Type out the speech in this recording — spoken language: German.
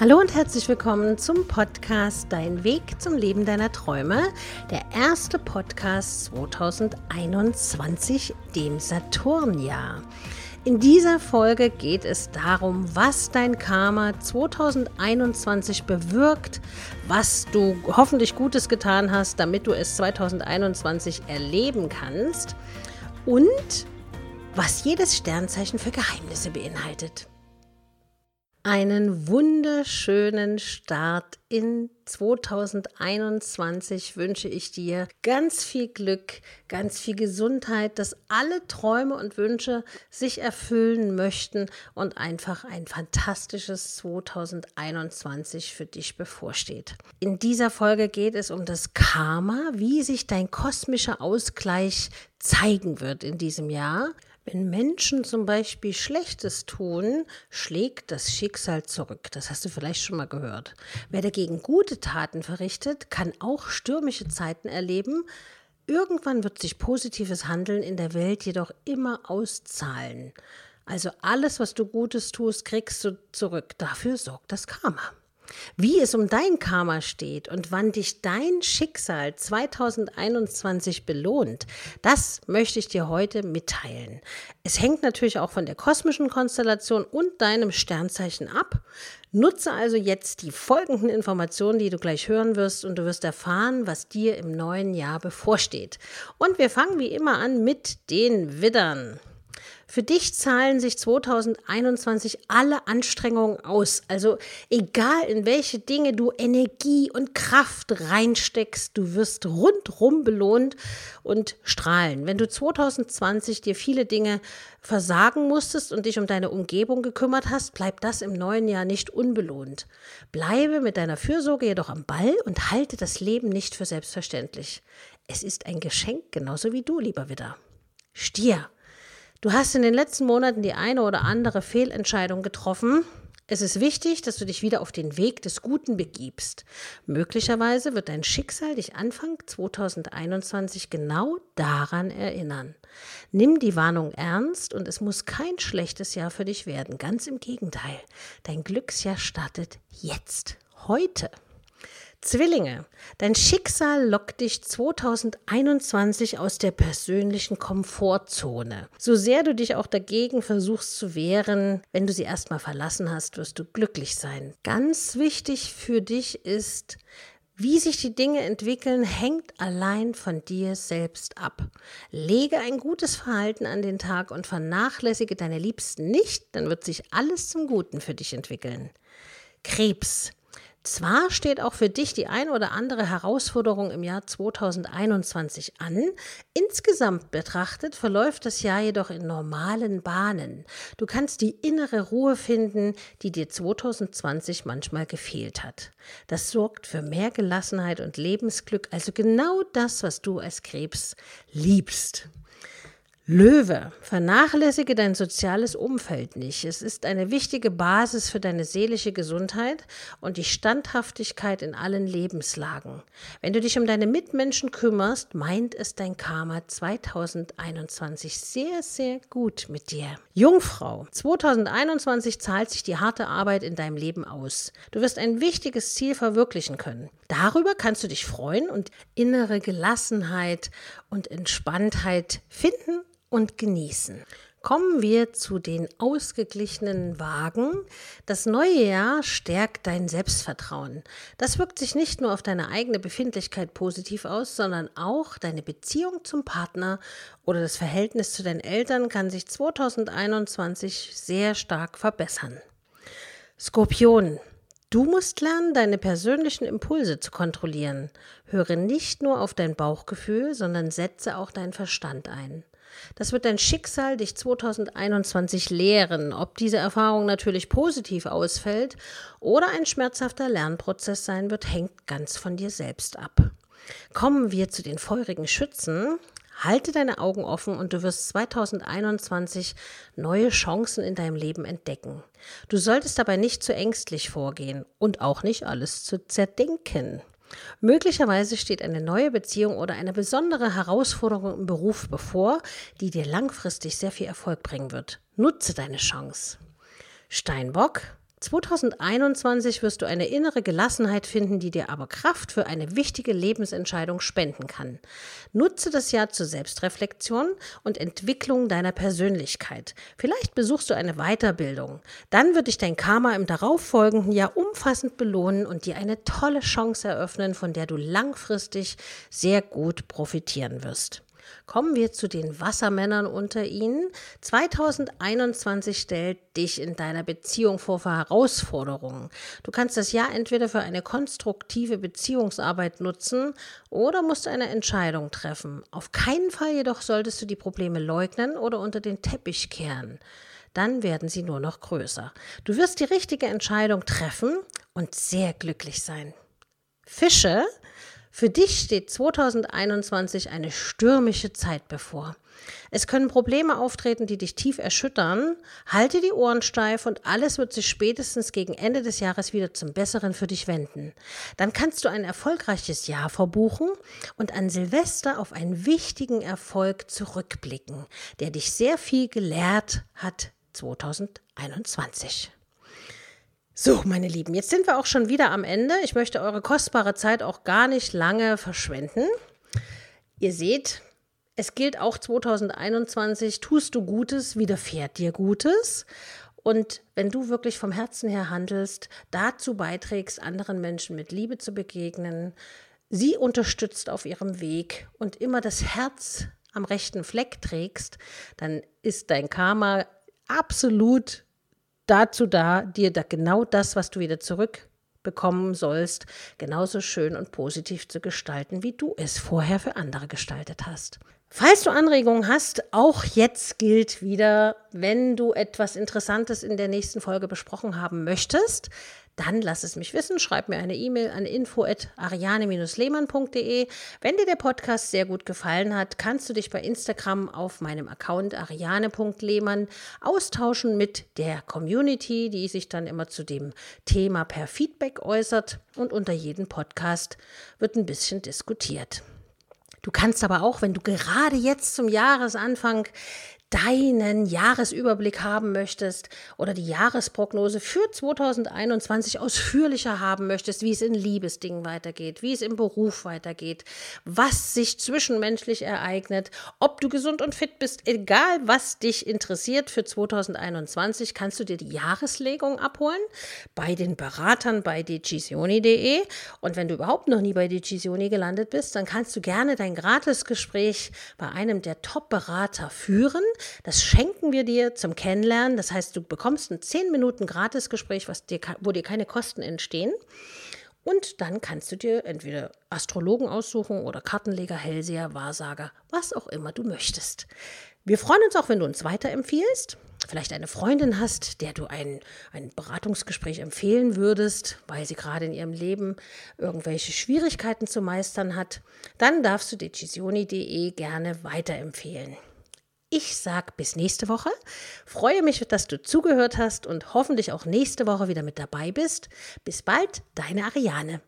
Hallo und herzlich willkommen zum Podcast Dein Weg zum Leben deiner Träume, der erste Podcast 2021, dem Saturnjahr. In dieser Folge geht es darum, was dein Karma 2021 bewirkt, was du hoffentlich Gutes getan hast, damit du es 2021 erleben kannst und was jedes Sternzeichen für Geheimnisse beinhaltet einen wunderschönen Start in 2021 wünsche ich dir ganz viel Glück, ganz viel Gesundheit, dass alle Träume und Wünsche sich erfüllen möchten und einfach ein fantastisches 2021 für dich bevorsteht. In dieser Folge geht es um das Karma, wie sich dein kosmischer Ausgleich zeigen wird in diesem Jahr. Wenn Menschen zum Beispiel Schlechtes tun, schlägt das Schicksal zurück. Das hast du vielleicht schon mal gehört. Wer dagegen gute Taten verrichtet, kann auch stürmische Zeiten erleben. Irgendwann wird sich positives Handeln in der Welt jedoch immer auszahlen. Also alles, was du Gutes tust, kriegst du zurück. Dafür sorgt das Karma. Wie es um dein Karma steht und wann dich dein Schicksal 2021 belohnt, das möchte ich dir heute mitteilen. Es hängt natürlich auch von der kosmischen Konstellation und deinem Sternzeichen ab. Nutze also jetzt die folgenden Informationen, die du gleich hören wirst, und du wirst erfahren, was dir im neuen Jahr bevorsteht. Und wir fangen wie immer an mit den Widdern. Für dich zahlen sich 2021 alle Anstrengungen aus. Also egal in welche Dinge du Energie und Kraft reinsteckst, du wirst rundrum belohnt und strahlen. Wenn du 2020 dir viele Dinge versagen musstest und dich um deine Umgebung gekümmert hast, bleibt das im neuen Jahr nicht unbelohnt. Bleibe mit deiner Fürsorge jedoch am Ball und halte das Leben nicht für selbstverständlich. Es ist ein Geschenk, genauso wie du, lieber Widder. Stier. Du hast in den letzten Monaten die eine oder andere Fehlentscheidung getroffen. Es ist wichtig, dass du dich wieder auf den Weg des Guten begibst. Möglicherweise wird dein Schicksal dich Anfang 2021 genau daran erinnern. Nimm die Warnung ernst und es muss kein schlechtes Jahr für dich werden. Ganz im Gegenteil. Dein Glücksjahr startet jetzt, heute. Zwillinge, dein Schicksal lockt dich 2021 aus der persönlichen Komfortzone. So sehr du dich auch dagegen versuchst zu wehren, wenn du sie erstmal verlassen hast, wirst du glücklich sein. Ganz wichtig für dich ist, wie sich die Dinge entwickeln, hängt allein von dir selbst ab. Lege ein gutes Verhalten an den Tag und vernachlässige deine Liebsten nicht, dann wird sich alles zum Guten für dich entwickeln. Krebs, zwar steht auch für dich die ein oder andere Herausforderung im Jahr 2021 an, insgesamt betrachtet verläuft das Jahr jedoch in normalen Bahnen. Du kannst die innere Ruhe finden, die dir 2020 manchmal gefehlt hat. Das sorgt für mehr Gelassenheit und Lebensglück, also genau das, was du als Krebs liebst. Löwe, vernachlässige dein soziales Umfeld nicht. Es ist eine wichtige Basis für deine seelische Gesundheit und die Standhaftigkeit in allen Lebenslagen. Wenn du dich um deine Mitmenschen kümmerst, meint es dein Karma 2021 sehr, sehr gut mit dir. Jungfrau, 2021 zahlt sich die harte Arbeit in deinem Leben aus. Du wirst ein wichtiges Ziel verwirklichen können. Darüber kannst du dich freuen und innere Gelassenheit und Entspanntheit finden und genießen. Kommen wir zu den ausgeglichenen Wagen. Das neue Jahr stärkt dein Selbstvertrauen. Das wirkt sich nicht nur auf deine eigene Befindlichkeit positiv aus, sondern auch deine Beziehung zum Partner oder das Verhältnis zu deinen Eltern kann sich 2021 sehr stark verbessern. Skorpion. Du musst lernen, deine persönlichen Impulse zu kontrollieren. Höre nicht nur auf dein Bauchgefühl, sondern setze auch deinen Verstand ein. Das wird dein Schicksal dich 2021 lehren. Ob diese Erfahrung natürlich positiv ausfällt oder ein schmerzhafter Lernprozess sein wird, hängt ganz von dir selbst ab. Kommen wir zu den feurigen Schützen. Halte deine Augen offen und du wirst 2021 neue Chancen in deinem Leben entdecken. Du solltest dabei nicht zu ängstlich vorgehen und auch nicht alles zu zerdenken. Möglicherweise steht eine neue Beziehung oder eine besondere Herausforderung im Beruf bevor, die dir langfristig sehr viel Erfolg bringen wird. Nutze deine Chance. Steinbock, 2021 wirst du eine innere Gelassenheit finden, die dir aber Kraft für eine wichtige Lebensentscheidung spenden kann. Nutze das Jahr zur Selbstreflexion und Entwicklung deiner Persönlichkeit. Vielleicht besuchst du eine Weiterbildung. Dann wird dich dein Karma im darauffolgenden Jahr umfassend belohnen und dir eine tolle Chance eröffnen, von der du langfristig sehr gut profitieren wirst. Kommen wir zu den Wassermännern unter ihnen. 2021 stellt dich in deiner Beziehung vor Herausforderungen. Du kannst das Jahr entweder für eine konstruktive Beziehungsarbeit nutzen oder musst eine Entscheidung treffen. Auf keinen Fall jedoch solltest du die Probleme leugnen oder unter den Teppich kehren. Dann werden sie nur noch größer. Du wirst die richtige Entscheidung treffen und sehr glücklich sein. Fische für dich steht 2021 eine stürmische Zeit bevor. Es können Probleme auftreten, die dich tief erschüttern. Halte die Ohren steif und alles wird sich spätestens gegen Ende des Jahres wieder zum Besseren für dich wenden. Dann kannst du ein erfolgreiches Jahr verbuchen und an Silvester auf einen wichtigen Erfolg zurückblicken, der dich sehr viel gelehrt hat 2021. So, meine Lieben, jetzt sind wir auch schon wieder am Ende. Ich möchte eure kostbare Zeit auch gar nicht lange verschwenden. Ihr seht, es gilt auch 2021, tust du Gutes, widerfährt dir Gutes. Und wenn du wirklich vom Herzen her handelst, dazu beiträgst, anderen Menschen mit Liebe zu begegnen, sie unterstützt auf ihrem Weg und immer das Herz am rechten Fleck trägst, dann ist dein Karma absolut dazu da, dir da genau das, was du wieder zurückbekommen sollst, genauso schön und positiv zu gestalten, wie du es vorher für andere gestaltet hast. Falls du Anregungen hast, auch jetzt gilt wieder, wenn du etwas Interessantes in der nächsten Folge besprochen haben möchtest, dann lass es mich wissen. Schreib mir eine E-Mail an info@ariane-lehmann.de. Wenn dir der Podcast sehr gut gefallen hat, kannst du dich bei Instagram auf meinem Account ariane.lehmann austauschen mit der Community, die sich dann immer zu dem Thema per Feedback äußert und unter jedem Podcast wird ein bisschen diskutiert. Du kannst aber auch, wenn du gerade jetzt zum Jahresanfang deinen Jahresüberblick haben möchtest oder die Jahresprognose für 2021 ausführlicher haben möchtest, wie es in Liebesdingen weitergeht, wie es im Beruf weitergeht, was sich zwischenmenschlich ereignet, ob du gesund und fit bist, egal was dich interessiert für 2021, kannst du dir die Jahreslegung abholen bei den Beratern bei decisioni.de und wenn du überhaupt noch nie bei Decisioni gelandet bist, dann kannst du gerne dein Gratisgespräch bei einem der Top-Berater führen. Das schenken wir dir zum Kennenlernen. Das heißt, du bekommst ein 10 Minuten Gratisgespräch, was dir, wo dir keine Kosten entstehen. Und dann kannst du dir entweder Astrologen aussuchen oder Kartenleger, Hellseher, Wahrsager, was auch immer du möchtest. Wir freuen uns auch, wenn du uns weiterempfiehlst. Vielleicht eine Freundin hast, der du ein, ein Beratungsgespräch empfehlen würdest, weil sie gerade in ihrem Leben irgendwelche Schwierigkeiten zu meistern hat. Dann darfst du decisioni.de gerne weiterempfehlen. Ich sag bis nächste Woche. Freue mich, dass du zugehört hast und hoffentlich auch nächste Woche wieder mit dabei bist. Bis bald, deine Ariane.